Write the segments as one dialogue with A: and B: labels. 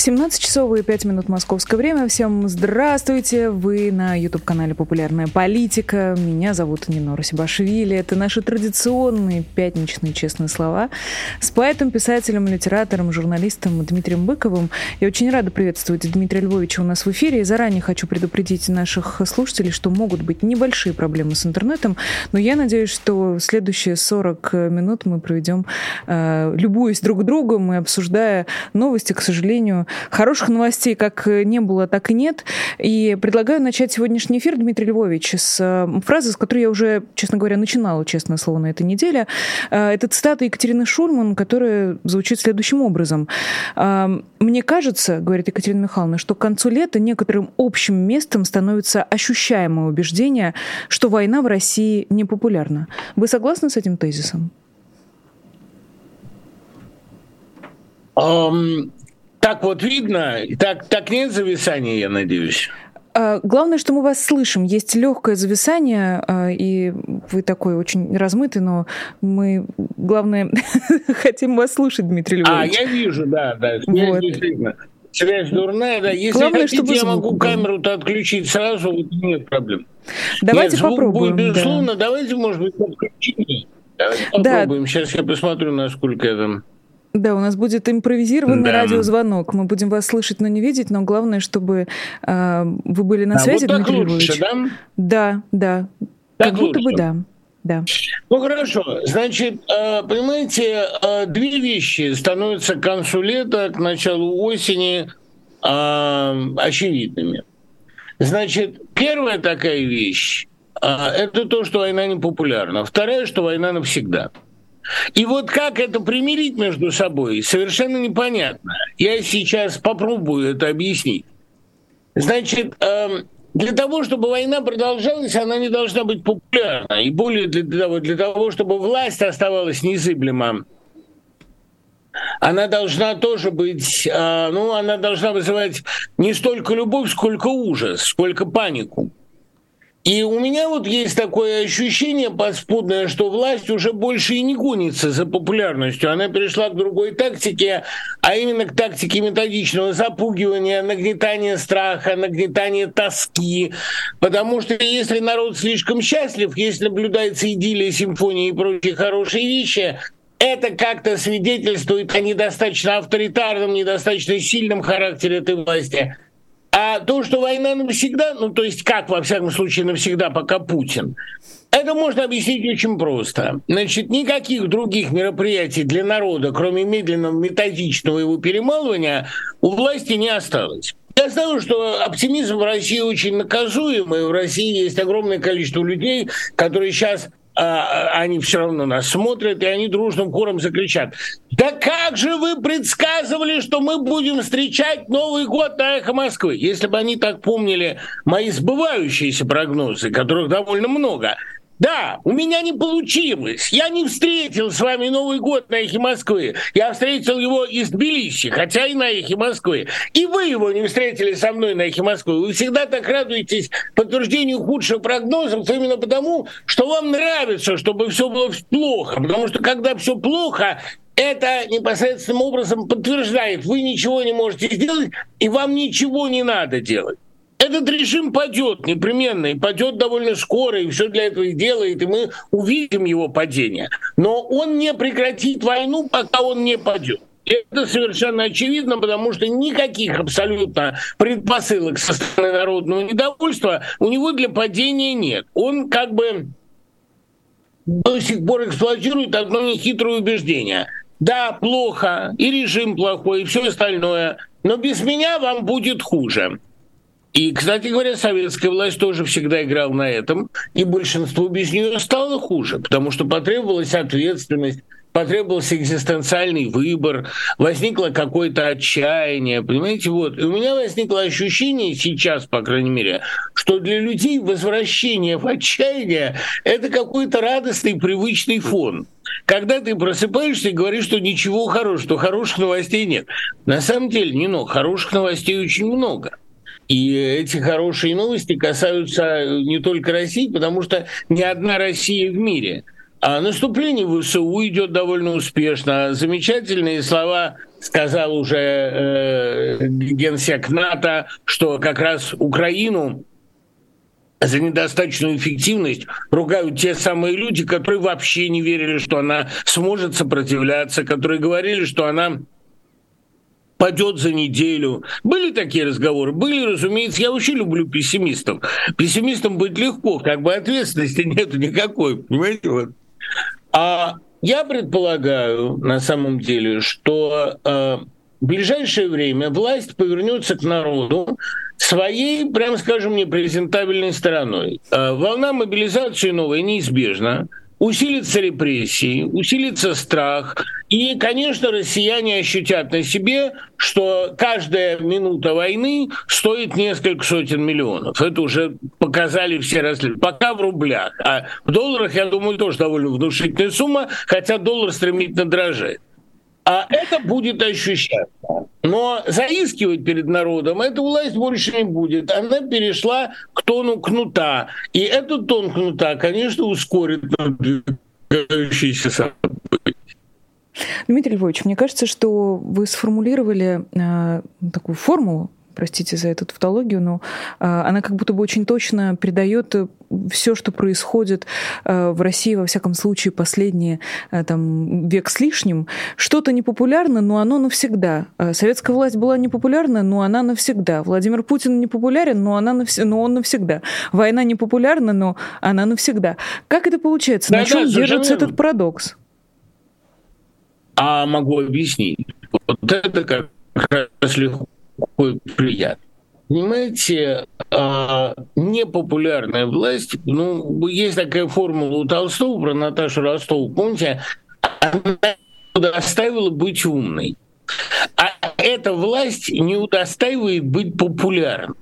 A: 17 часов и 5 минут московское время. Всем здравствуйте. Вы на YouTube-канале «Популярная политика». Меня зовут Нино Сибашвили. Это наши традиционные пятничные честные слова с поэтом, писателем, литератором, журналистом Дмитрием Быковым. Я очень рада приветствовать Дмитрия Львовича у нас в эфире. И заранее хочу предупредить наших слушателей, что могут быть небольшие проблемы с интернетом, но я надеюсь, что следующие 40 минут мы проведем, э, любуясь друг другом и обсуждая новости, к сожалению, Хороших новостей как не было, так и нет. И предлагаю начать сегодняшний эфир, Дмитрий Львович, с э, фразы, с которой я уже, честно говоря, начинала, честное слово, на этой неделе. Э, это цитата Екатерины Шульман, которая звучит следующим образом. «Э, «Мне кажется, — говорит Екатерина Михайловна, — что к концу лета некоторым общим местом становится ощущаемое убеждение, что война в России непопулярна. Вы согласны с этим тезисом?
B: Um, так вот видно, так, так нет зависания, я надеюсь.
A: А, главное, что мы вас слышим. Есть легкое зависание, а, и вы такой очень размытый, но мы, главное, хотим вас слушать, Дмитрий Львович.
B: А, я вижу, да, да. Вот. Связь дурная, да. Если Главное, хотите, чтобы я могу был. камеру-то отключить сразу, вот нет проблем.
A: Давайте нет, попробуем.
B: Будет, безусловно, да. давайте, может быть, подключим. Давайте попробуем. Да. Сейчас я посмотрю, насколько я там...
A: Да, у нас будет импровизированный да. радиозвонок. Мы будем вас слышать, но не видеть, но главное, чтобы э, вы были на а связи,
B: вот Дмитрий лучше, да?
A: Да, да. Так как будто бы да. Да.
B: Ну хорошо, значит, э, понимаете, э, две вещи становятся к концу лета, к началу осени очевидными. Значит, первая такая вещь – это то, что война не популярна. Вторая, что война навсегда – и вот как это примирить между собой, совершенно непонятно. Я сейчас попробую это объяснить. Значит, эм, для того, чтобы война продолжалась, она не должна быть популярна. И более для того, для того чтобы власть оставалась незыблема, она должна тоже быть, э, ну, она должна вызывать не столько любовь, сколько ужас, сколько панику. И у меня вот есть такое ощущение подспудное, что власть уже больше и не гонится за популярностью. Она перешла к другой тактике, а именно к тактике методичного запугивания, нагнетания страха, нагнетания тоски. Потому что если народ слишком счастлив, если наблюдается идиллия, симфония и прочие хорошие вещи, это как-то свидетельствует о недостаточно авторитарном, недостаточно сильном характере этой власти – а то, что война навсегда, ну то есть как, во всяком случае, навсегда, пока Путин, это можно объяснить очень просто. Значит, никаких других мероприятий для народа, кроме медленного методичного его перемалывания, у власти не осталось. Я знаю, что оптимизм в России очень наказуемый. В России есть огромное количество людей, которые сейчас они все равно нас смотрят, и они дружным хором закричат. Да как же вы предсказывали, что мы будем встречать Новый год на эхо Москвы? Если бы они так помнили мои сбывающиеся прогнозы, которых довольно много, да, у меня не получилось. Я не встретил с вами Новый год на Эхе Москвы. Я встретил его из Тбилиси, хотя и на Эхе Москвы. И вы его не встретили со мной на Эхе Москвы. Вы всегда так радуетесь подтверждению худших прогнозов именно потому, что вам нравится, чтобы все было плохо. Потому что когда все плохо, это непосредственным образом подтверждает, вы ничего не можете сделать, и вам ничего не надо делать этот режим падет непременно, и падет довольно скоро, и все для этого и делает, и мы увидим его падение. Но он не прекратит войну, пока он не падет. Это совершенно очевидно, потому что никаких абсолютно предпосылок со стороны народного недовольства у него для падения нет. Он как бы до сих пор эксплуатирует одно нехитрое убеждение. Да, плохо, и режим плохой, и все остальное, но без меня вам будет хуже. И, кстати говоря, советская власть тоже всегда играла на этом, и большинству без нее стало хуже, потому что потребовалась ответственность, потребовался экзистенциальный выбор, возникло какое-то отчаяние, понимаете, вот. И у меня возникло ощущение сейчас, по крайней мере, что для людей возвращение в отчаяние – это какой-то радостный, привычный фон. Когда ты просыпаешься и говоришь, что ничего хорошего, что хороших новостей нет. На самом деле, не но хороших новостей очень много – И эти хорошие новости касаются не только России, потому что ни одна Россия в мире. А наступление в ВСУ идет довольно успешно. Замечательные слова сказал уже э, генсек НАТО, что как раз Украину за недостаточную эффективность ругают те самые люди, которые вообще не верили, что она сможет сопротивляться, которые говорили, что она падет за неделю. Были такие разговоры? Были, разумеется. Я вообще люблю пессимистов. Пессимистам быть легко, как бы ответственности нету никакой, понимаете? Вот. А я предполагаю, на самом деле, что э, в ближайшее время власть повернется к народу своей, прямо скажем, непрезентабельной стороной. Э, волна мобилизации новая неизбежна усилится репрессии, усилится страх. И, конечно, россияне ощутят на себе, что каждая минута войны стоит несколько сотен миллионов. Это уже показали все расследования. Пока в рублях. А в долларах, я думаю, тоже довольно внушительная сумма, хотя доллар стремительно дрожает. А это будет ощущаться. Но заискивать перед народом эта власть больше не будет. Она перешла к тону кнута. И этот тон кнута, конечно, ускорит надвигающиеся события.
A: Дмитрий Львович, мне кажется, что вы сформулировали э, такую формулу, простите за эту тавтологию, но а, она как будто бы очень точно передает э, все, что происходит э, в России, во всяком случае, последние э, там, век с лишним. Что-то непопулярно, но оно навсегда. Советская власть была непопулярна, но она навсегда. Владимир Путин непопулярен, но, она навс... но он навсегда. Война непопулярна, но она навсегда. Как это получается? Да, На чем да, держится этот парадокс?
B: А могу объяснить. Вот это как раз легко какой приятный. Понимаете, а, непопулярная власть, ну, есть такая формула у Толстого про Наташу Ростову, помните, она удостаивала быть умной. А эта власть не удостаивает быть популярной.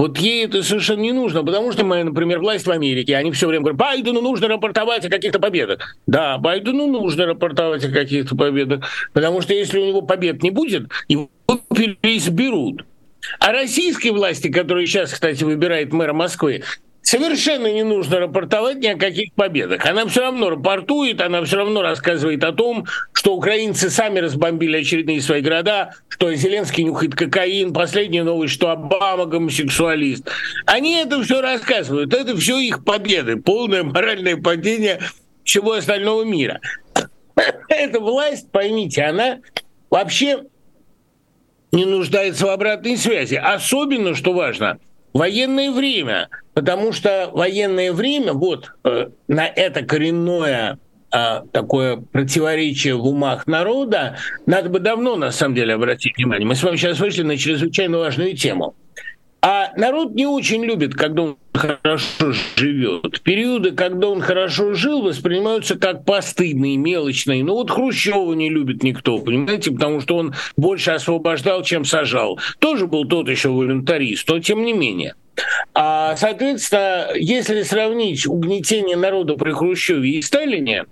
B: Вот ей это совершенно не нужно, потому что мы, например, власть в Америке, они все время говорят, Байдену нужно рапортовать о каких-то победах. Да, Байдену нужно рапортовать о каких-то победах, потому что если у него побед не будет, его переизберут. А российской власти, которая сейчас, кстати, выбирает мэра Москвы, совершенно не нужно рапортовать ни о каких победах. Она все равно рапортует, она все равно рассказывает о том, что украинцы сами разбомбили очередные свои города, что Зеленский нюхает кокаин, последняя новость, что Обама гомосексуалист. Они это все рассказывают, это все их победы, полное моральное падение всего остального мира. Эта власть, поймите, она вообще не нуждается в обратной связи. Особенно, что важно – военное время, потому что военное время, вот э, на это коренное э, такое противоречие в умах народа, надо бы давно, на самом деле, обратить внимание. Мы с вами сейчас вышли на чрезвычайно важную тему. А народ не очень любит, когда он хорошо живет. Периоды, когда он хорошо жил, воспринимаются как постыдные, мелочные. Ну вот Хрущева не любит никто, понимаете, потому что он больше освобождал, чем сажал. Тоже был тот еще волюнтарист, но тем не менее. А, соответственно, если сравнить угнетение народа при Хрущеве и Сталине,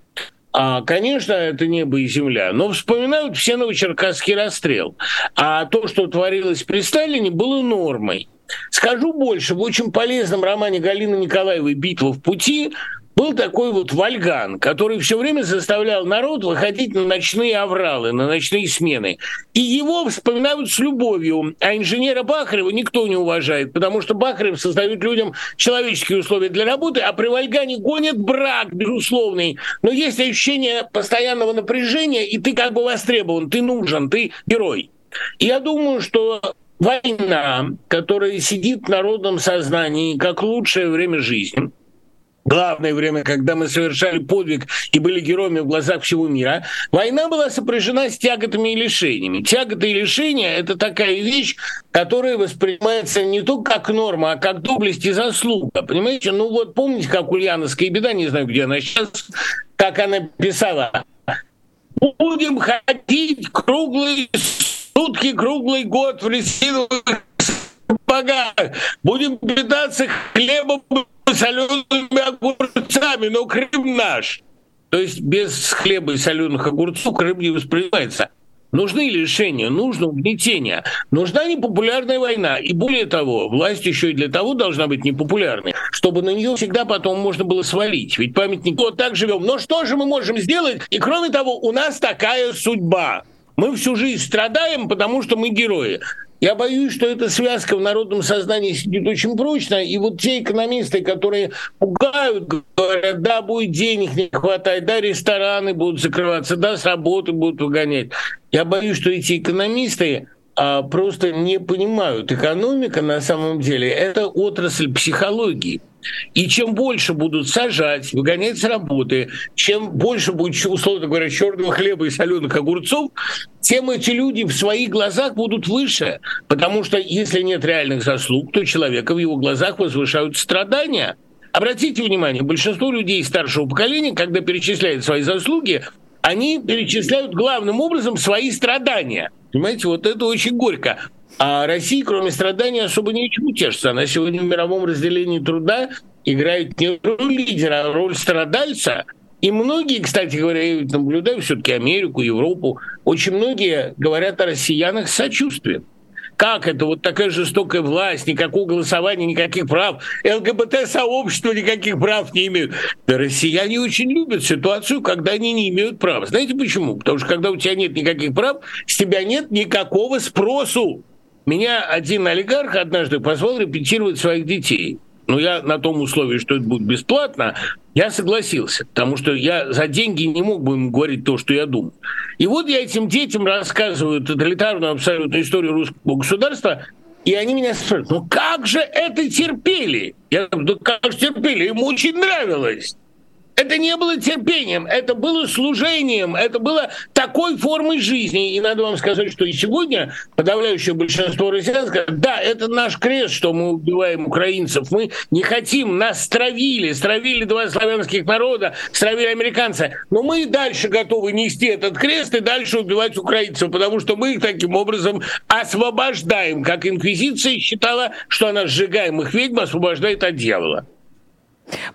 B: а, конечно, это небо и земля, но вспоминают все Новочеркасский расстрел. А то, что творилось при Сталине, было нормой. Скажу больше, в очень полезном романе Галины Николаевой «Битва в пути» был такой вот Вальган, который все время заставлял народ выходить на ночные авралы, на ночные смены. И его вспоминают с любовью, а инженера Бахарева никто не уважает, потому что Бахарев создает людям человеческие условия для работы, а при Вальгане гонит брак, безусловный. Но есть ощущение постоянного напряжения, и ты как бы востребован, ты нужен, ты герой. Я думаю, что война, которая сидит в народном сознании как лучшее время жизни, главное время, когда мы совершали подвиг и были героями в глазах всего мира, война была сопряжена с тяготами и лишениями. Тяготы и лишения – это такая вещь, которая воспринимается не только как норма, а как доблесть и заслуга. Понимаете? Ну вот помните, как Ульяновская беда, не знаю, где она сейчас, как она писала, «Будем ходить круглые сутки, круглый год в резиновых сапогах. Будем питаться хлебом и солеными огурцами, но Крым наш. То есть без хлеба и соленых огурцов Крым не воспринимается. Нужны решения, нужно угнетение, нужна непопулярная война. И более того, власть еще и для того должна быть непопулярной, чтобы на нее всегда потом можно было свалить. Ведь памятник вот так живем. Но что же мы можем сделать? И кроме того, у нас такая судьба. Мы всю жизнь страдаем, потому что мы герои. Я боюсь, что эта связка в народном сознании сидит очень прочно, и вот те экономисты, которые пугают, говорят, да, будет денег не хватать, да, рестораны будут закрываться, да, с работы будут выгонять. Я боюсь, что эти экономисты а, просто не понимают. Экономика на самом деле это отрасль психологии. И чем больше будут сажать, выгонять с работы, чем больше будет, условно говоря, черного хлеба и соленых огурцов, тем эти люди в своих глазах будут выше. Потому что если нет реальных заслуг, то человека в его глазах возвышают страдания. Обратите внимание, большинство людей старшего поколения, когда перечисляют свои заслуги, они перечисляют главным образом свои страдания. Понимаете, вот это очень горько. А Россия, кроме страданий, особо ничего тешится. Она сегодня в мировом разделении труда играет не роль лидера, а роль страдальца. И многие, кстати говоря, я все-таки Америку, Европу, очень многие говорят о россиянах с сочувствием. Как это? Вот такая жестокая власть, никакого голосования, никаких прав. ЛГБТ-сообщество никаких прав не имеют. Да россияне очень любят ситуацию, когда они не имеют права. Знаете почему? Потому что когда у тебя нет никаких прав, с тебя нет никакого спросу. Меня один олигарх однажды позвал репетировать своих детей. Ну, я на том условии, что это будет бесплатно, я согласился, потому что я за деньги не мог бы им говорить то, что я думаю. И вот я этим детям рассказываю тоталитарную абсолютно историю русского государства, и они меня спрашивают, ну как же это терпели? Я говорю, да как же терпели? Ему очень нравилось. Это не было терпением, это было служением, это было такой формой жизни. И надо вам сказать, что и сегодня подавляющее большинство россиян скажет, да, это наш крест, что мы убиваем украинцев. Мы не хотим, нас стравили, стравили два славянских народа, стравили американцы. Но мы дальше готовы нести этот крест и дальше убивать украинцев, потому что мы их таким образом освобождаем, как инквизиция считала, что она сжигаемых ведьм освобождает от дьявола.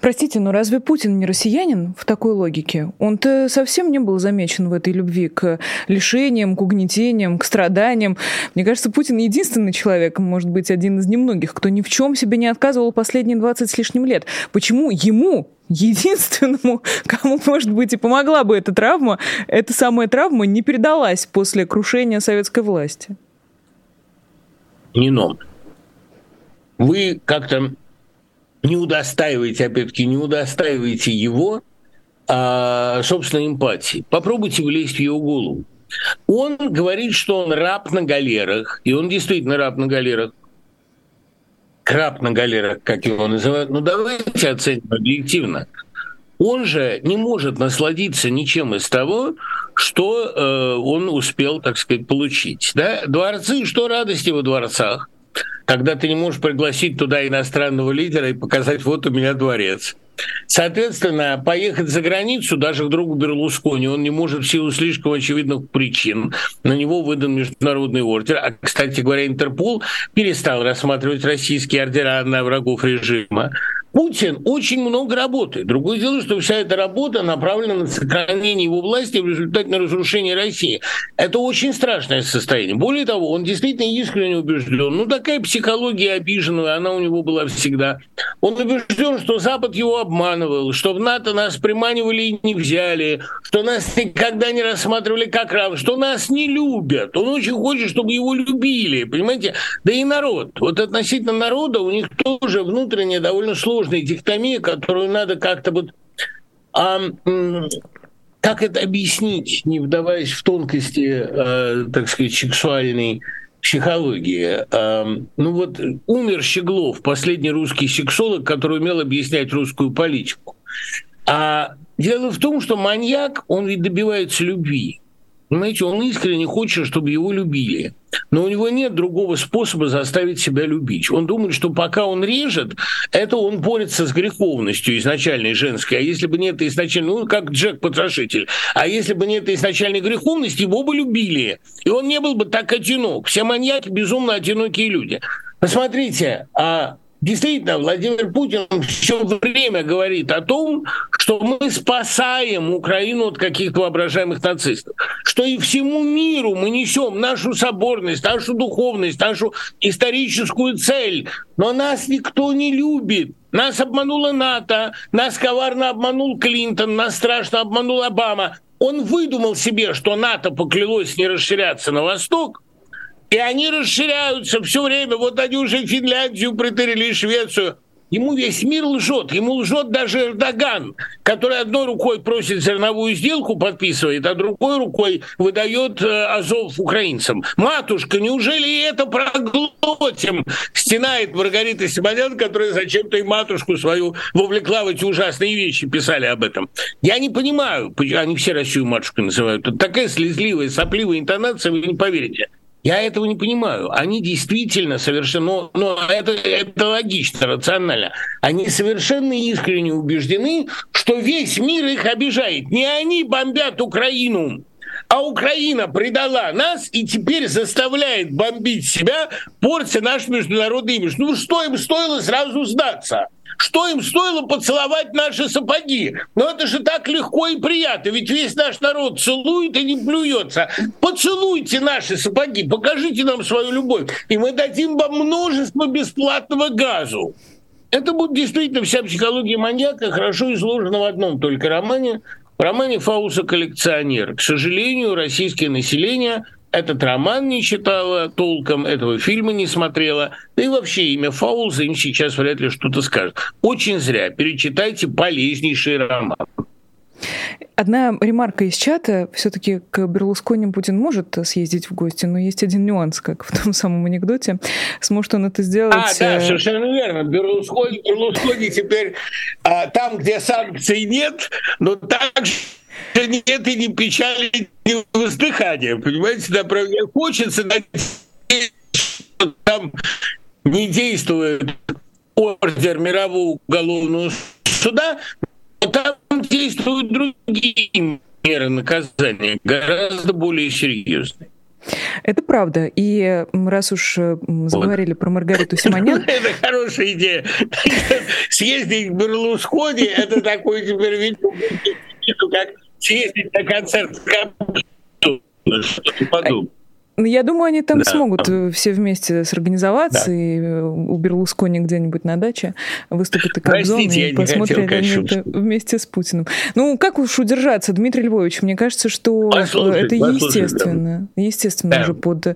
A: Простите, но разве Путин не россиянин в такой логике? Он-то совсем не был замечен в этой любви к лишениям, к угнетениям, к страданиям. Мне кажется, Путин единственный человек, может быть, один из немногих, кто ни в чем себе не отказывал последние 20 с лишним лет. Почему ему единственному, кому, может быть, и помогла бы эта травма, эта самая травма не передалась после крушения советской власти?
B: Нино, вы как-то не удостаиваете, опять-таки, не удостаиваете его а, собственной эмпатии. Попробуйте влезть в его голову. Он говорит, что он раб на галерах, и он действительно раб на галерах. Краб на галерах, как его называют. Ну, давайте оценим объективно. Он же не может насладиться ничем из того, что э, он успел, так сказать, получить. Да? Дворцы, что радости во дворцах? Когда ты не можешь пригласить туда иностранного лидера и показать, вот у меня дворец. Соответственно, поехать за границу даже к другу Берлускони он не может в силу слишком очевидных причин. На него выдан международный ордер. А, кстати говоря, Интерпол перестал рассматривать российские ордера на врагов режима. Путин очень много работает. Другое дело, что вся эта работа направлена на сохранение его власти в результате на разрушение России. Это очень страшное состояние. Более того, он действительно искренне убежден. Ну, такая психология обиженного, она у него была всегда. Он убежден, что Запад его обманывал, что в НАТО нас приманивали и не взяли, что нас никогда не рассматривали как равных, что нас не любят. Он очень хочет, чтобы его любили, понимаете? Да и народ. Вот относительно народа у них тоже внутренне довольно сложно сложная диктомия, которую надо как-то вот... А, как это объяснить, не вдаваясь в тонкости, э, так сказать, сексуальной психологии. Э, ну вот умер Щеглов, последний русский сексолог, который умел объяснять русскую политику. А дело в том, что маньяк, он ведь добивается любви. Понимаете, он искренне хочет, чтобы его любили. Но у него нет другого способа заставить себя любить. Он думает, что пока он режет, это он борется с греховностью изначальной женской. А если бы нет изначальной, ну, как Джек Потрошитель, а если бы нет изначальной греховности, его бы любили. И он не был бы так одинок. Все маньяки безумно одинокие люди. Посмотрите, а действительно, Владимир Путин все время говорит о том, что мы спасаем Украину от каких-то воображаемых нацистов, что и всему миру мы несем нашу соборность, нашу духовность, нашу историческую цель, но нас никто не любит. Нас обманула НАТО, нас коварно обманул Клинтон, нас страшно обманул Обама. Он выдумал себе, что НАТО поклялось не расширяться на восток, и они расширяются все время. Вот они уже Финляндию притырили Швецию. Ему весь мир лжет. Ему лжет даже Эрдоган, который одной рукой просит зерновую сделку, подписывает, а другой рукой выдает э, Азов украинцам. Матушка, неужели это проглотим? Стенает Маргарита Симонян, которая зачем-то и матушку свою вовлекла в эти ужасные вещи, писали об этом. Я не понимаю, они все Россию матушкой называют. Это такая слезливая, сопливая интонация, вы не поверите. Я этого не понимаю. Они действительно совершенно, но, но это, это логично, рационально. Они совершенно искренне убеждены, что весь мир их обижает. Не они бомбят Украину, а Украина предала нас и теперь заставляет бомбить себя, портя наш международный имидж. Ну что им стоило сразу сдаться? Что им стоило поцеловать наши сапоги? Но это же так легко и приятно, ведь весь наш народ целует и не плюется. Поцелуйте наши сапоги, покажите нам свою любовь, и мы дадим вам множество бесплатного газу. Это будет действительно вся психология маньяка, хорошо изложена в одном только романе, романе Фауса «Коллекционер». К сожалению, российское население – этот роман не читала толком, этого фильма не смотрела, да и вообще имя Фаулза им сейчас вряд ли что-то скажет. Очень зря. Перечитайте полезнейший роман.
A: Одна ремарка из чата. Все-таки к Берлускони Путин может съездить в гости, но есть один нюанс, как в том самом анекдоте. Сможет он это сделать... А,
B: да, э, совершенно верно. Берлускони, Берлускони теперь а, там, где санкций нет, но также нет и ни печали, ни воздыхания. Понимаете, да, хочется надеяться, что там не действует ордер мирового уголовного суда, но там действуют другие меры наказания, гораздо более серьезные.
A: Это правда. И раз уж заговорили вот. про Маргариту Симонян...
B: Это хорошая идея. Съездить к Берлускони, это такой теперь вид, как съездить на концерт что-то подобное.
A: Ну, я думаю, они там да. смогут э, все вместе сорганизоваться, да. и э, у Берлускони где-нибудь на даче выступят и Кобзон, и посмотрят они это вместе с Путиным. Ну, как уж удержаться, Дмитрий Львович? Мне кажется, что послушай, это послушай, естественно. Да. Естественно да. уже под... Да.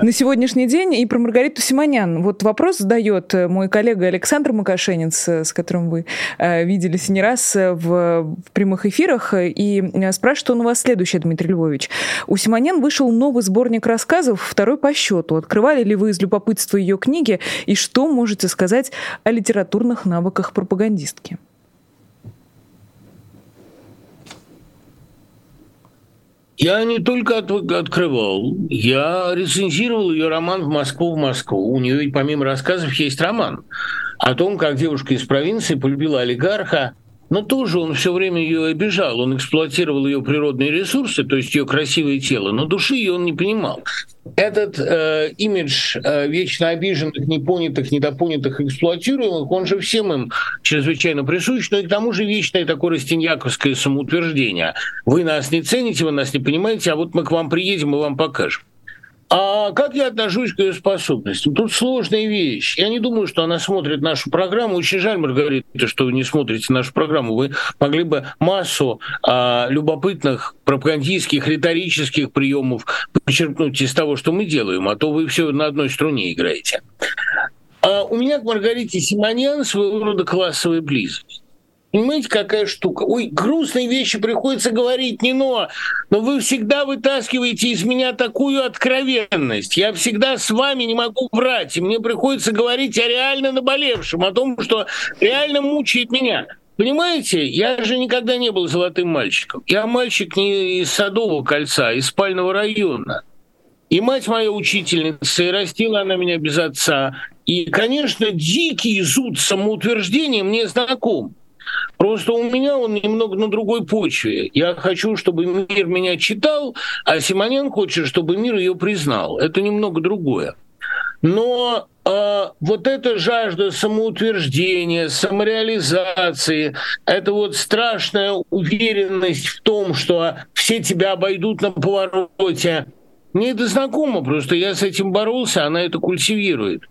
A: На сегодняшний день. И про Маргариту Симонян. Вот вопрос задает э, мой коллега Александр Макашенец, с которым вы виделись не раз в, в прямых эфирах, и спрашивает он у вас следующее, Дмитрий Львович. У Симонян вышел новый сборник рассказов, второй по счету. Открывали ли вы из любопытства ее книги и что можете сказать о литературных навыках пропагандистки?
B: Я не только от, открывал, я рецензировал ее роман «В Москву, в Москву». У нее помимо рассказов есть роман о том, как девушка из провинции полюбила олигарха – но тоже он все время ее обижал, он эксплуатировал ее природные ресурсы, то есть ее красивое тело, но души ее он не понимал. Этот э, имидж э, вечно обиженных, непонятых, недопонятых, эксплуатируемых, он же всем им чрезвычайно присущ, но и к тому же вечное такое растиньяковское самоутверждение. Вы нас не цените, вы нас не понимаете, а вот мы к вам приедем и вам покажем. А как я отношусь к ее способностям? Тут сложная вещь. Я не думаю, что она смотрит нашу программу. Очень жаль, Маргарита, что вы не смотрите нашу программу. Вы могли бы массу а, любопытных пропагандистских, риторических приемов почерпнуть из того, что мы делаем, а то вы все на одной струне играете. А у меня к Маргарите Симоньян своего рода классовая близость. Понимаете, какая штука? Ой, грустные вещи приходится говорить, не но, но вы всегда вытаскиваете из меня такую откровенность. Я всегда с вами не могу врать, и мне приходится говорить о реально наболевшем, о том, что реально мучает меня. Понимаете, я же никогда не был золотым мальчиком. Я мальчик не из Садового кольца, а из спального района. И мать моя учительница, и растила она меня без отца. И, конечно, дикий зуд самоутверждения мне знаком. Просто у меня он немного на другой почве. Я хочу, чтобы мир меня читал, а Симонен хочет, чтобы мир ее признал. Это немного другое. Но э, вот эта жажда самоутверждения, самореализации, это вот страшная уверенность в том, что все тебя обойдут на повороте, мне это знакомо, просто я с этим боролся, она это культивирует.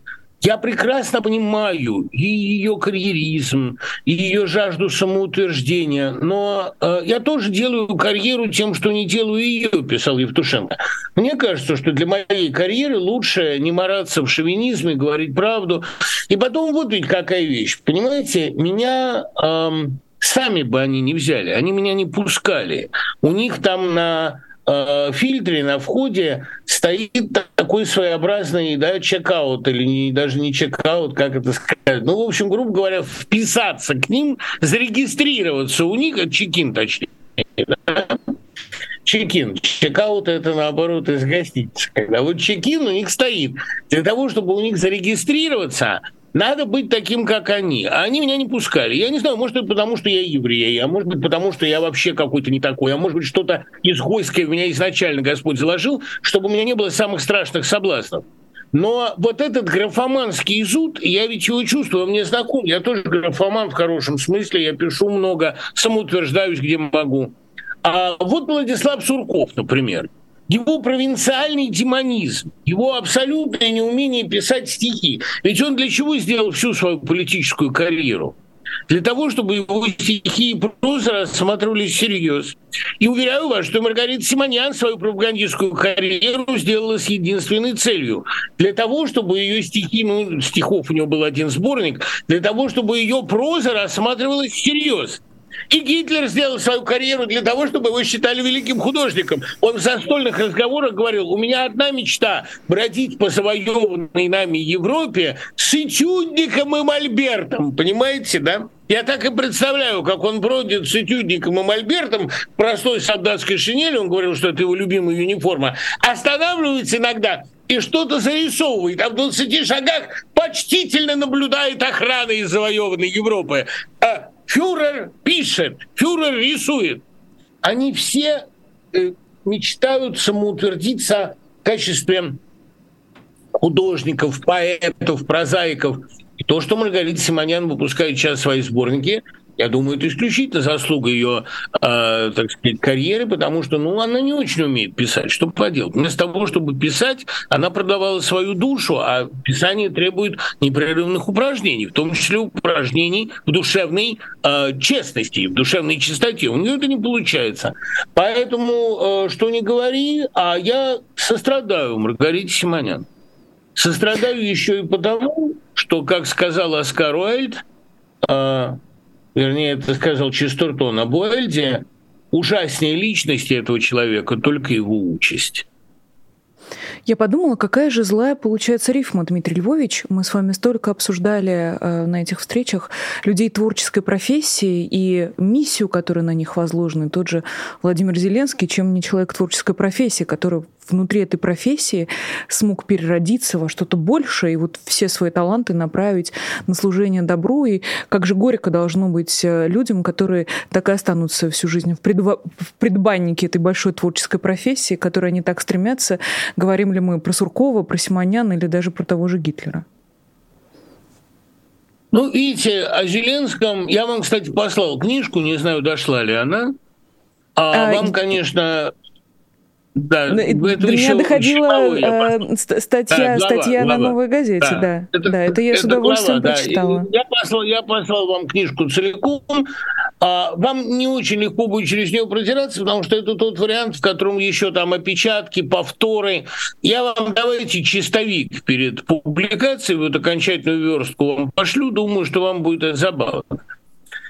B: Я прекрасно понимаю и ее карьеризм, и ее жажду самоутверждения, но э, я тоже делаю карьеру тем, что не делаю ее, писал Евтушенко. Мне кажется, что для моей карьеры лучше не мараться в шовинизме, говорить правду. И потом вот ведь какая вещь, понимаете, меня... Эм, сами бы они не взяли, они меня не пускали. У них там на э, фильтре на входе стоит такой своеобразный да, чекаут, или не, даже не чекаут, как это сказать. Ну, в общем, грубо говоря, вписаться к ним, зарегистрироваться у них, чекин точнее, да? чекин. Чекаут это наоборот из гостиницы. Когда вот чекин у них стоит. Для того, чтобы у них зарегистрироваться, надо быть таким, как они. А они меня не пускали. Я не знаю, может быть, потому что я еврей, а может быть, потому что я вообще какой-то не такой, а может быть, что-то изгойское в меня изначально Господь заложил, чтобы у меня не было самых страшных соблазнов. Но вот этот графоманский зуд, я ведь его чувствую, он мне знаком. Я тоже графоман в хорошем смысле, я пишу много, самоутверждаюсь, где могу. А вот Владислав Сурков, например его провинциальный демонизм, его абсолютное неумение писать стихи. Ведь он для чего сделал всю свою политическую карьеру? Для того, чтобы его стихи и проза рассматривались всерьез. И уверяю вас, что Маргарита Симоньян свою пропагандистскую карьеру сделала с единственной целью. Для того, чтобы ее стихи, ну, стихов у него был один сборник, для того, чтобы ее проза рассматривалась всерьез. И Гитлер сделал свою карьеру для того, чтобы его считали великим художником. Он в застольных разговорах говорил, у меня одна мечта – бродить по завоеванной нами Европе с этюдником и мольбертом. Понимаете, да? Я так и представляю, как он бродит с этюдником и мольбертом простой солдатской шинели, он говорил, что это его любимая униформа, останавливается иногда и что-то зарисовывает, а в 20 шагах почтительно наблюдает охрана из завоеванной Европы. А Фюрер пишет, фюрер рисует. Они все э, мечтают самоутвердиться в качестве художников, поэтов, прозаиков. И то, что Маргарита Симонян выпускает сейчас свои сборники, я думаю, это исключительно заслуга ее, э, так сказать, карьеры, потому что, ну, она не очень умеет писать. Что поделать? Вместо того, чтобы писать, она продавала свою душу, а писание требует непрерывных упражнений, в том числе упражнений в душевной э, честности, в душевной чистоте. У нее это не получается. Поэтому, э, что не говори, а я сострадаю Маргарите Симонян. Сострадаю еще и потому, что, как сказал Оскар Уайльд, э, вернее, это сказал Честертон об Уэльде, ужаснее личности этого человека только его участь.
A: Я подумала, какая же злая получается рифма, Дмитрий Львович. Мы с вами столько обсуждали э, на этих встречах людей творческой профессии и миссию, которая на них возложена. Тот же Владимир Зеленский, чем не человек творческой профессии, который внутри этой профессии смог переродиться во что-то большее и вот все свои таланты направить на служение добру. И как же горько должно быть э, людям, которые так и останутся всю жизнь в, предва... в предбаннике этой большой творческой профессии, к которой они так стремятся. Говорим ли мы про Суркова, про Симоняна или даже про того же Гитлера?
B: Ну, видите, о Зеленском я вам, кстати, послал книжку, не знаю, дошла ли она. А, а вам, конечно,
A: да, До меня доходила э, статья, да, глава, статья глава. на «Новой газете», да. да. Это, да, это я это с удовольствием глава, прочитала.
B: Да. Я, послал, я послал вам книжку целиком. А, вам не очень легко будет через нее протираться, потому что это тот вариант, в котором еще там опечатки, повторы. Я вам давайте чистовик перед публикацией, вот окончательную верстку вам пошлю, думаю, что вам будет это забавно.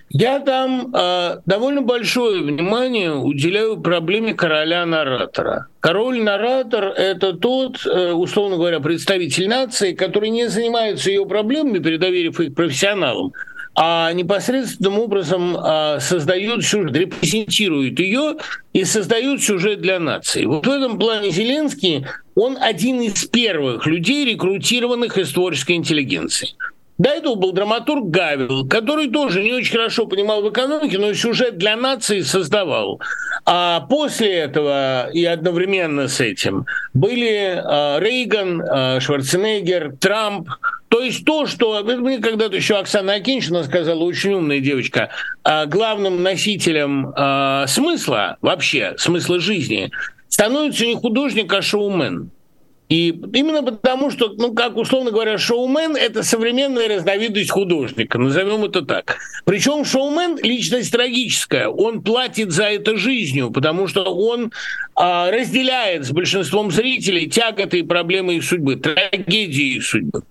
B: Я там э, довольно большое внимание уделяю проблеме короля-наратора. Король-наратор – это тот, э, условно говоря, представитель нации, который не занимается ее проблемами, передоверив их профессионалам, а непосредственным образом э, создает сюжет, репрезентирует ее и создает сюжет для нации. Вот в этом плане Зеленский, он один из первых людей, рекрутированных из творческой интеллигенции. До этого был драматург Гавел, который тоже не очень хорошо понимал в экономике, но сюжет для нации создавал. А после этого и одновременно с этим были э, Рейган, э, Шварценеггер, Трамп. То есть то, что мне когда-то еще Оксана Акинчина сказала, очень умная девочка, э, главным носителем э, смысла вообще, смысла жизни, становится не художник, а шоумен. И именно потому, что, ну, как условно говоря, шоумен — это современная разновидность художника, назовем это так. Причем шоумен — личность трагическая, он платит за это жизнью, потому что он а, разделяет с большинством зрителей тяготы и проблемы их судьбы, трагедии их судьбы.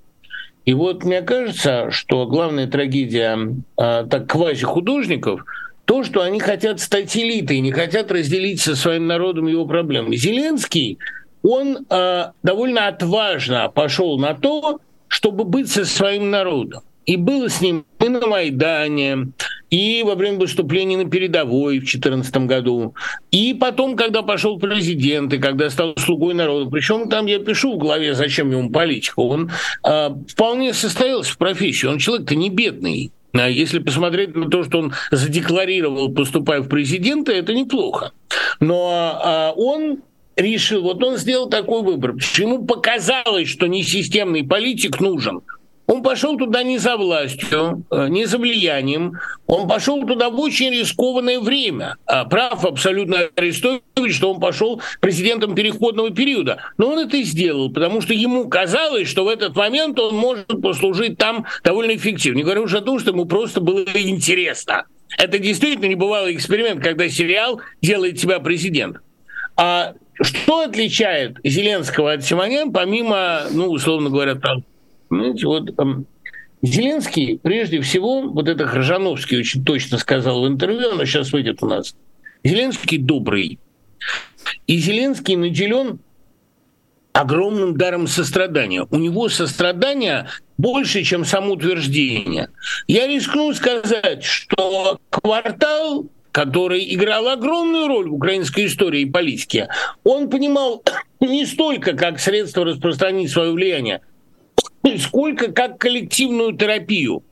B: И вот мне кажется, что главная трагедия а, так квази-художников — то, что они хотят стать элитой, не хотят разделить со своим народом его проблемы. Зеленский — он э, довольно отважно пошел на то, чтобы быть со своим народом. И был с ним и на Майдане, и во время выступления на передовой в 2014 году, и потом, когда пошел президент, и когда стал слугой народа. Причем там я пишу в главе, зачем ему политика. Он э, вполне состоялся в профессии. Он человек-то не бедный. А если посмотреть на то, что он задекларировал, поступая в президенты, это неплохо. Но а, он решил, вот он сделал такой выбор, ему показалось, что несистемный политик нужен. Он пошел туда не за властью, э, не за влиянием, он пошел туда в очень рискованное время. А прав абсолютно Арестович, что он пошел президентом переходного периода. Но он это сделал, потому что ему казалось, что в этот момент он может послужить там довольно эффективно. Не говоря уже о том, что ему просто было интересно. Это действительно небывалый эксперимент, когда сериал делает тебя президентом. А что отличает Зеленского от Симонян, помимо, ну, условно говоря, там, знаете, вот там, Зеленский, прежде всего, вот это Хржановский очень точно сказал в интервью, оно сейчас выйдет у нас. Зеленский добрый. И Зеленский наделен огромным даром сострадания. У него сострадание больше, чем самоутверждение. Я рискну сказать, что квартал который играл огромную роль в украинской истории и политике, он понимал не столько как средство распространить свое влияние, сколько как коллективную терапию.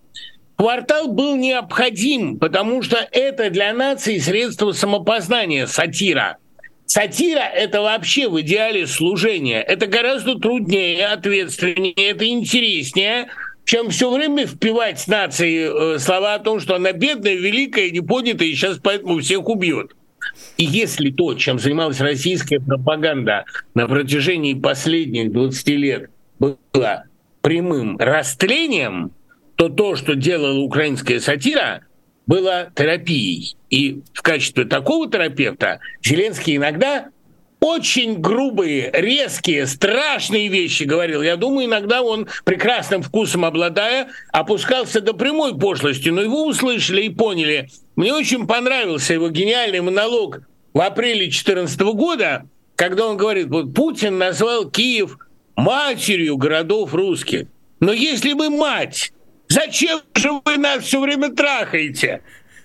B: Квартал был необходим, потому что это для нации средство самопознания, сатира. Сатира – это вообще в идеале служение. Это гораздо труднее, ответственнее, это интереснее – чем все время впивать нации э, слова о том, что она бедная, великая, непонятая, и сейчас поэтому всех убьет. И если то, чем занималась российская пропаганда на протяжении последних 20 лет, было прямым растлением, то то, что делала украинская сатира, было терапией. И в качестве такого терапевта Зеленский иногда очень грубые, резкие, страшные вещи говорил. Я думаю, иногда он прекрасным вкусом обладая, опускался до прямой пошлости, но его услышали и поняли. Мне очень понравился его гениальный монолог в апреле 2014 года, когда он говорит, вот Путин назвал Киев матерью городов русских. Но если мы мать, зачем же вы нас все время трахаете?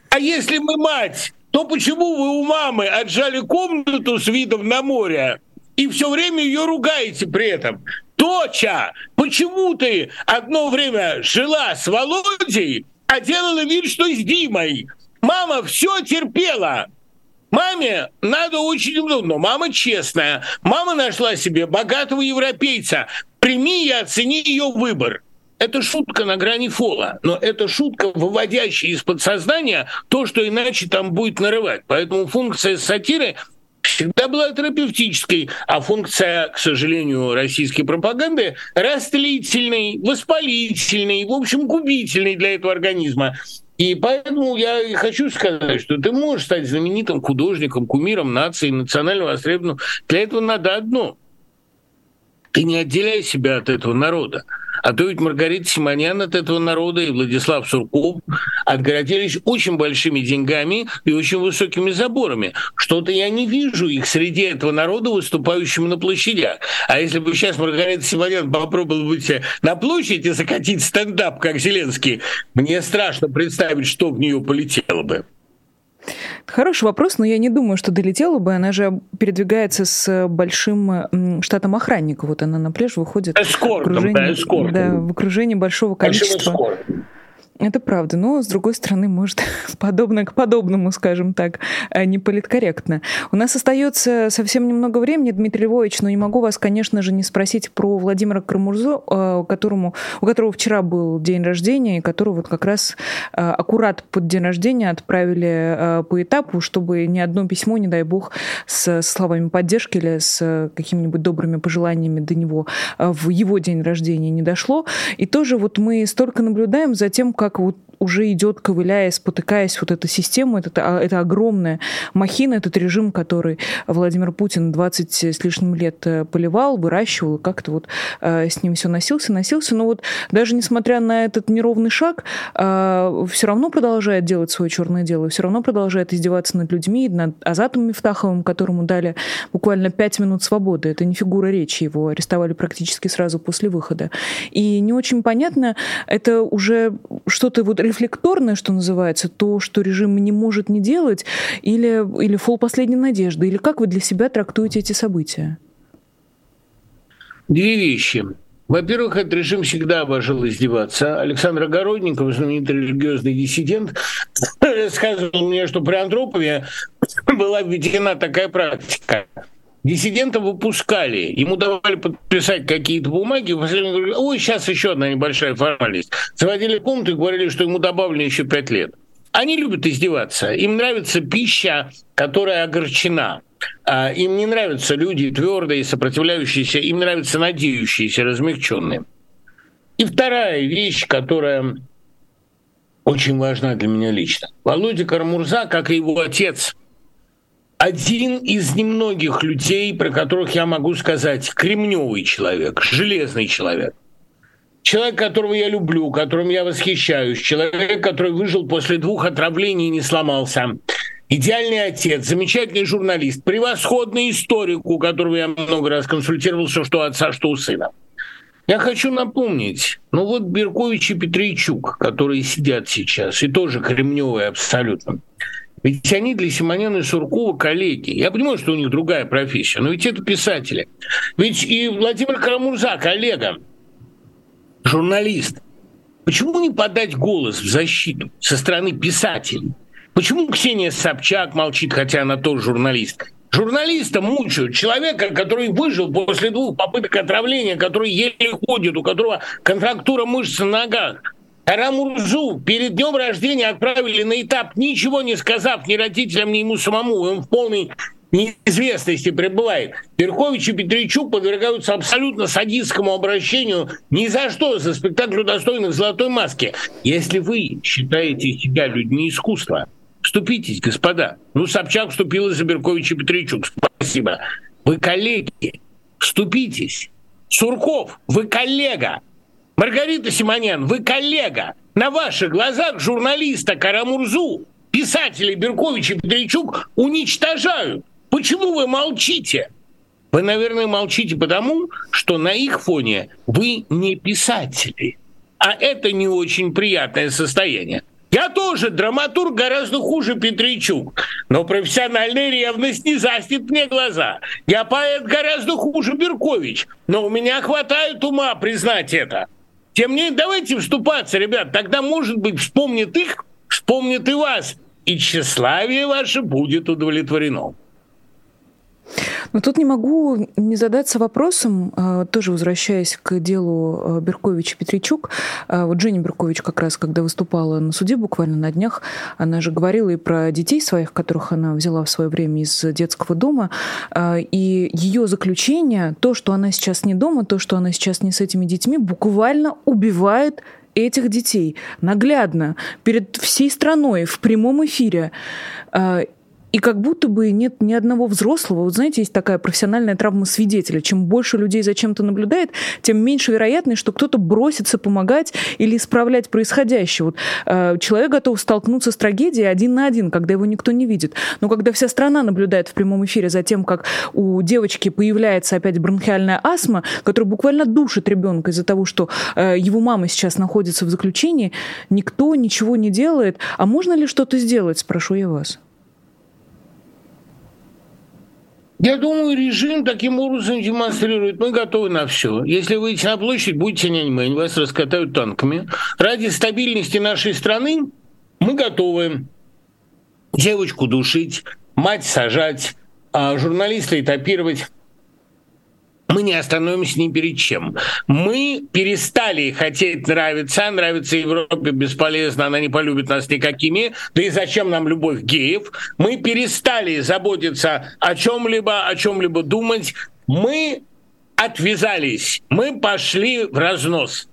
B: А если мы мать, то почему вы у мамы отжали комнату с видом на море и все время ее ругаете при этом? Доча, почему ты одно время жила с Володей, а делала вид, что с Димой? Мама все терпела. Маме надо очень много, но мама честная. Мама нашла себе богатого европейца. Прими и оцени ее выбор. Это шутка на грани фола, но это шутка, выводящая из подсознания то, что иначе там будет нарывать. Поэтому функция сатиры всегда была терапевтической, а функция, к сожалению, российской пропаганды растлительной, воспалительной, в общем, губительной для этого организма. И поэтому я и хочу сказать, что ты можешь стать знаменитым художником, кумиром нации, национально востребованным. Для этого надо одно. Ты не отделяй себя от этого народа. А то ведь Маргарита Симонян от этого народа и Владислав Сурков отгородились очень большими деньгами и очень высокими заборами. Что-то я не вижу их среди этого народа, выступающими на площадях. А если бы сейчас Маргарита Симонян попробовала выйти на площадь и закатить стендап, как Зеленский, мне страшно представить, что в нее полетело бы.
A: Хороший вопрос, но я не думаю, что долетела бы. Она же передвигается с большим штатом охранника. Вот она на пляж выходит
B: эскортом, в окружении, да,
A: да, в окружении большого количества. Большим это правда, но, с другой стороны, может, подобно к подобному, скажем так, а не политкорректно. У нас остается совсем немного времени, Дмитрий Львович, но не могу вас, конечно же, не спросить про Владимира Крамурзо, а, которому, у которого вчера был день рождения, и которого вот как раз а, аккурат под день рождения отправили по этапу, чтобы ни одно письмо, не дай бог, с словами поддержки или с какими-нибудь добрыми пожеланиями до него в его день рождения не дошло. И тоже вот мы столько наблюдаем за тем, как как вот уже идет, ковыляя, спотыкаясь вот эта система, это, это огромная махина, этот режим, который Владимир Путин 20 с лишним лет э, поливал, выращивал, как-то вот э, с ним все носился, носился. Но вот даже несмотря на этот неровный шаг, э, все равно продолжает делать свое черное дело, все равно продолжает издеваться над людьми, над Азатом Мифтаховым, которому дали буквально 5 минут свободы. Это не фигура речи, его арестовали практически сразу после выхода. И не очень понятно, это уже что-то вот рефлекторное, что называется, то, что режим не может не делать, или, или фол последней надежды? Или как вы для себя трактуете эти события?
B: Две вещи. Во-первых, этот режим всегда обожал издеваться. Александр Огородников, знаменитый религиозный диссидент, рассказывал мне, что при Антропове была введена такая практика – Диссидента выпускали, ему давали подписать какие-то бумаги, говорили, ой, сейчас еще одна небольшая формальность. Заводили комнату и говорили, что ему добавлено еще пять лет. Они любят издеваться, им нравится пища, которая огорчена. А, им не нравятся люди твердые, сопротивляющиеся, им нравятся надеющиеся, размягченные. И вторая вещь, которая очень важна для меня лично. Володя Кармурза, как и его отец – один из немногих людей, про которых я могу сказать, кремневый человек, железный человек. Человек, которого я люблю, которым я восхищаюсь, человек, который выжил после двух отравлений и не сломался. Идеальный отец, замечательный журналист, превосходный историк, у которого я много раз консультировался, что у отца, что у сына. Я хочу напомнить, ну вот Беркович и Петричук, которые сидят сейчас, и тоже кремневые абсолютно. Ведь они для Симоняна и Суркова коллеги. Я понимаю, что у них другая профессия, но ведь это писатели. Ведь и Владимир Карамурза коллега, журналист. Почему не подать голос в защиту со стороны писателей? Почему Ксения Собчак молчит, хотя она тоже журналист? Журналиста мучают, человека, который выжил после двух попыток отравления, который еле ходит, у которого контрактура мышц на ногах. Рамурзу перед днем рождения отправили на этап, ничего не сказав ни родителям, ни ему самому. Он в полной неизвестности пребывает. Верхович и Петричук подвергаются абсолютно садистскому обращению ни за что за спектакль достойных золотой маски. Если вы считаете себя людьми искусства, вступитесь, господа. Ну, Собчак вступила за Беркович и Петричук. Спасибо. Вы коллеги. Вступитесь. Сурков, вы коллега. Маргарита Симонян, вы коллега. На ваших глазах журналиста Карамурзу, писателей Беркович и Петричук уничтожают. Почему вы молчите? Вы, наверное, молчите потому, что на их фоне вы не писатели. А это не очень приятное состояние. Я тоже драматург гораздо хуже Петричук, но профессиональная ревность не застит мне глаза. Я поэт гораздо хуже Беркович, но у меня хватает ума признать это. Тем не менее, давайте вступаться, ребят. Тогда, может быть, вспомнит их, вспомнит и вас. И тщеславие ваше будет удовлетворено.
A: Но тут не могу не задаться вопросом, а, тоже возвращаясь к делу а, Беркович и Петричук. А, вот Женя Беркович как раз, когда выступала на суде буквально на днях, она же говорила и про детей своих, которых она взяла в свое время из детского дома. И ее заключение, то, что она сейчас не дома, то, что она сейчас не с этими детьми, буквально убивает этих детей наглядно перед всей страной в прямом эфире. И как будто бы нет ни одного взрослого. Вот знаете, есть такая профессиональная травма свидетеля. Чем больше людей за чем-то наблюдает, тем меньше вероятность, что кто-то бросится помогать или исправлять происходящее. Вот, э, человек готов столкнуться с трагедией один на один, когда его никто не видит. Но когда вся страна наблюдает в прямом эфире за тем, как у девочки появляется опять бронхиальная астма, которая буквально душит ребенка из-за того, что э, его мама сейчас находится в заключении, никто ничего не делает. А можно ли что-то сделать, спрошу я вас?
B: Я думаю, режим таким образом демонстрирует, мы готовы на все. Если выйти на площадь, будьте няньмэнь, вас раскатают танками. Ради стабильности нашей страны мы готовы девочку душить, мать сажать, а журналиста этапировать мы не остановимся ни перед чем. Мы перестали хотеть нравиться, нравится Европе бесполезно, она не полюбит нас никакими, да и зачем нам любовь геев. Мы перестали заботиться о чем-либо, о чем-либо думать. Мы отвязались, мы пошли в разнос.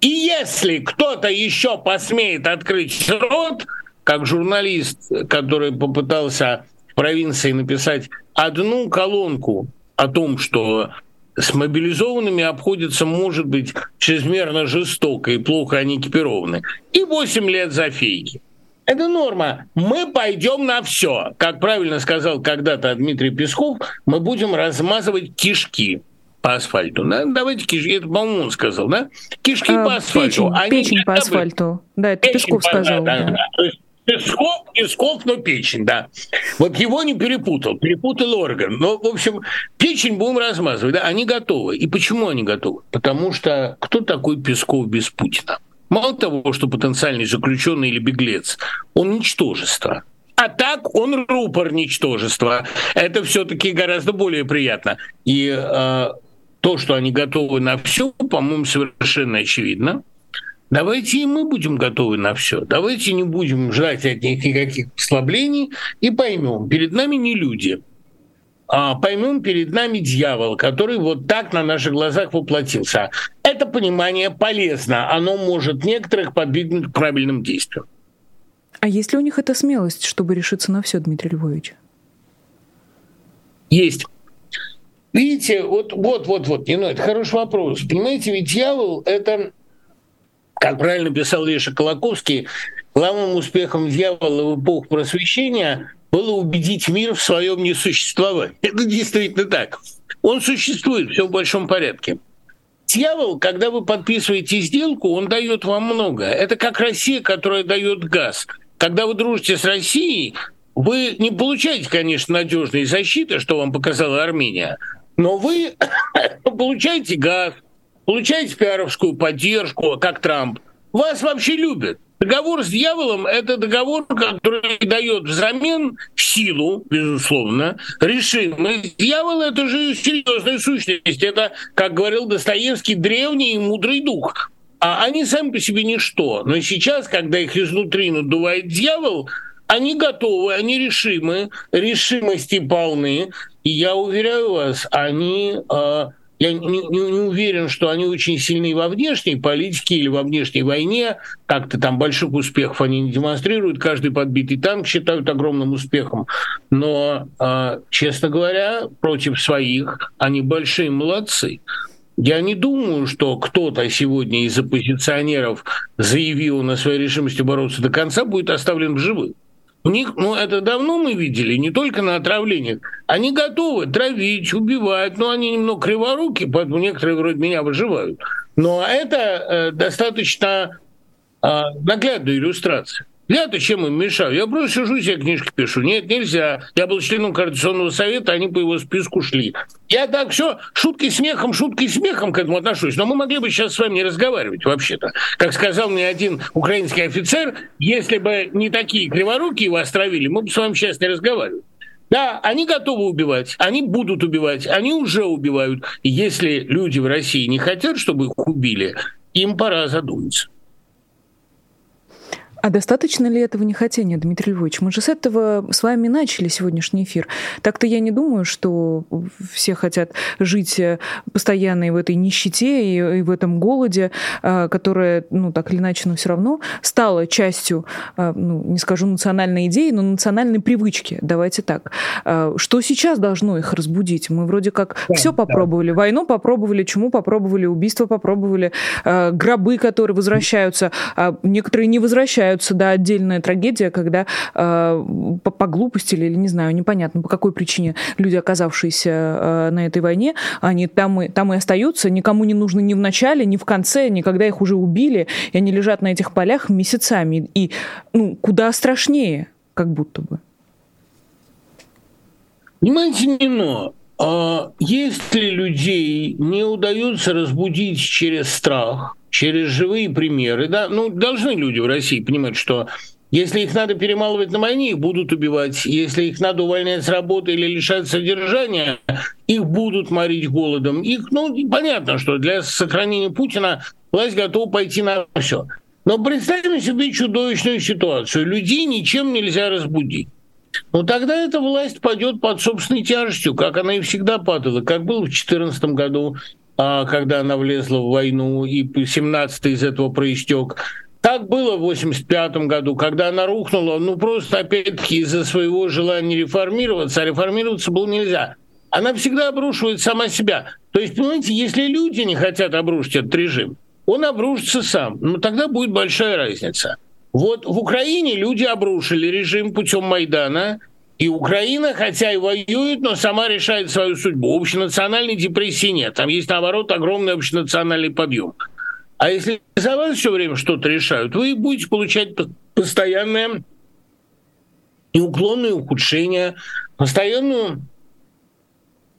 B: И если кто-то еще посмеет открыть рот, как журналист, который попытался в провинции написать одну колонку о том, что с мобилизованными обходится, может быть, чрезмерно жестоко и плохо они экипированы. И 8 лет за фейки. Это норма. Мы пойдем на все. Как правильно сказал когда-то Дмитрий Песков, мы будем размазывать кишки по асфальту. Да? Давайте кишки. Это, по-моему, он сказал, да? Кишки а, по асфальту.
A: Печень, Они печень по асфальту. Да, это печень Песков по, сказал. Да, да. Да.
B: Песков, Песков, но печень, да. Вот его не перепутал, перепутал орган. Но, в общем, печень будем размазывать, да, они готовы. И почему они готовы? Потому что кто такой Песков без Путина? Мало того, что потенциальный заключенный или беглец, он ничтожество. А так он рупор ничтожества. Это все-таки гораздо более приятно. И э, то, что они готовы на все, по-моему, совершенно очевидно. Давайте и мы будем готовы на все. Давайте не будем ждать от них никаких послаблений и поймем, перед нами не люди, а поймем, перед нами дьявол, который вот так на наших глазах воплотился. Это понимание полезно, оно может некоторых подвигнуть к правильным действиям.
A: А есть ли у них эта смелость, чтобы решиться на все, Дмитрий Львович?
B: Есть. Видите, вот, вот, вот, вот, не, ну, это хороший вопрос. Понимаете, ведь дьявол – это как правильно писал Леша Колоковский, главным успехом дьявола в эпоху просвещения было убедить мир в своем несуществовании. Это действительно так. Он существует, все в большом порядке. Дьявол, когда вы подписываете сделку, он дает вам много. Это как Россия, которая дает газ. Когда вы дружите с Россией, вы не получаете, конечно, надежной защиты, что вам показала Армения, но вы получаете газ, получаете пиаровскую поддержку, как Трамп, вас вообще любят. Договор с дьяволом – это договор, который дает взамен силу, безусловно, решимость. Дьявол – это же серьезная сущность. Это, как говорил Достоевский, древний и мудрый дух. А они сами по себе ничто. Но сейчас, когда их изнутри надувает дьявол, они готовы, они решимы, решимости полны. И я уверяю вас, они э, я не, не, не уверен, что они очень сильны во внешней политике или во внешней войне. Как-то там больших успехов они не демонстрируют. Каждый подбитый танк считают огромным успехом. Но, э, честно говоря, против своих они большие молодцы. Я не думаю, что кто-то сегодня из оппозиционеров заявил на своей решимости бороться до конца, будет оставлен в живых. У них, ну, это давно мы видели, не только на отравлениях. Они готовы травить, убивать, но они немного криворуки, поэтому некоторые вроде меня выживают. Но это э, достаточно э, наглядная иллюстрация. Я-то чем им мешаю? Я просто сижу себе книжки пишу. Нет, нельзя. Я был членом Координационного совета, они по его списку шли. Я так все шуткой смехом, шуткой смехом к этому отношусь. Но мы могли бы сейчас с вами не разговаривать вообще-то. Как сказал мне один украинский офицер, если бы не такие криворуки его островили, мы бы с вами сейчас не разговаривали. Да, они готовы убивать, они будут убивать, они уже убивают. Если люди в России не хотят, чтобы их убили, им пора задуматься.
A: А достаточно ли этого нехотения, Дмитрий Львович? Мы же с этого с вами начали сегодняшний эфир. Так-то я не думаю, что все хотят жить э, постоянно и в этой нищете, и, и в этом голоде, э, которая, ну, так или иначе, но все равно стала частью, э, ну, не скажу национальной идеи, но национальной привычки. Давайте так. Что сейчас должно их разбудить? Мы вроде как да, все попробовали. Да. Войну попробовали, чему попробовали, убийство попробовали, гробы, которые возвращаются, а некоторые не возвращаются появляются, да, отдельная трагедия, когда э, по, по глупости или, не знаю, непонятно, по какой причине люди, оказавшиеся э, на этой войне, они там и, там и остаются, никому не нужно ни в начале, ни в конце, ни когда их уже убили, и они лежат на этих полях месяцами. И ну, куда страшнее, как будто бы.
B: Понимаете, не но. А если людей не удается разбудить через страх, через живые примеры, да, ну, должны люди в России понимать, что если их надо перемалывать на войне, их будут убивать. Если их надо увольнять с работы или лишать содержания, их будут морить голодом. Их, ну, понятно, что для сохранения Путина власть готова пойти на все. Но представим себе чудовищную ситуацию. Людей ничем нельзя разбудить. Но тогда эта власть пойдет под собственной тяжестью, как она и всегда падала, как было в 2014 году, когда она влезла в войну, и 17 из этого проистек. Так было в 85 году, когда она рухнула, ну просто опять-таки из-за своего желания реформироваться, а реформироваться было нельзя. Она всегда обрушивает сама себя. То есть, понимаете, если люди не хотят обрушить этот режим, он обрушится сам. Ну тогда будет большая разница. Вот в Украине люди обрушили режим путем Майдана, и Украина, хотя и воюет, но сама решает свою судьбу. Общенациональной депрессии нет. Там есть, наоборот, огромный общенациональный подъем. А если за вас все время что-то решают, вы будете получать постоянное неуклонное ухудшение, постоянную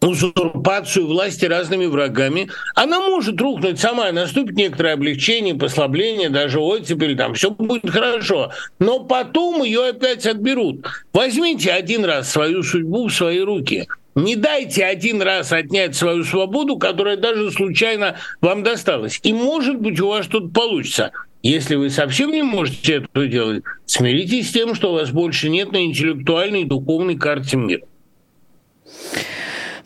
B: узурпацию власти разными врагами, она может рухнуть сама, наступит некоторое облегчение, послабление, даже оттепель, там все будет хорошо. Но потом ее опять отберут. Возьмите один раз свою судьбу в свои руки. Не дайте один раз отнять свою свободу, которая даже случайно вам досталась. И, может быть, у вас что-то получится. Если вы совсем не можете это делать, смиритесь с тем, что у вас больше нет на интеллектуальной и духовной карте мира.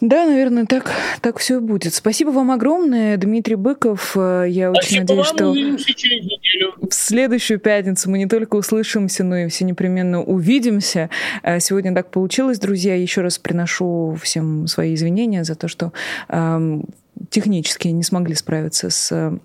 A: Да, наверное, так, так все и будет. Спасибо вам огромное, Дмитрий Быков. Э, я очень надеюсь,
B: вам,
A: что
B: в
A: следующую пятницу мы не только услышимся, но и все непременно увидимся. Э, сегодня так получилось, друзья. Еще раз приношу всем свои извинения за то, что э, технически не смогли справиться с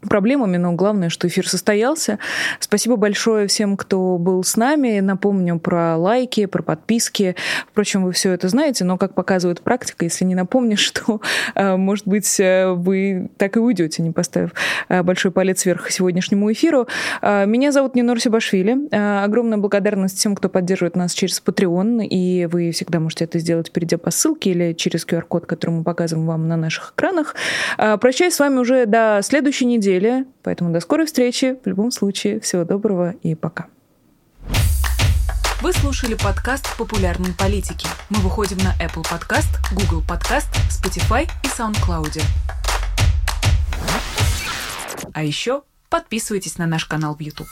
A: проблемами, но главное, что эфир состоялся. Спасибо большое всем, кто был с нами. Напомню про лайки, про подписки. Впрочем, вы все это знаете, но, как показывает практика, если не напомнишь, то, э, может быть, э, вы так и уйдете, не поставив э, большой палец вверх сегодняшнему эфиру. Меня зовут Нинор Сибашвили. Огромная благодарность всем, кто поддерживает нас через Patreon, и вы всегда можете это сделать, перейдя по ссылке или через QR-код, который мы показываем вам на наших экранах. Прощаюсь с вами уже до следующей недели недели. Поэтому до скорой встречи. В любом случае, всего доброго и пока.
C: Вы слушали подкаст «Популярные политики». Мы выходим на Apple Podcast, Google Podcast, Spotify и SoundCloud. А еще подписывайтесь на наш канал в YouTube.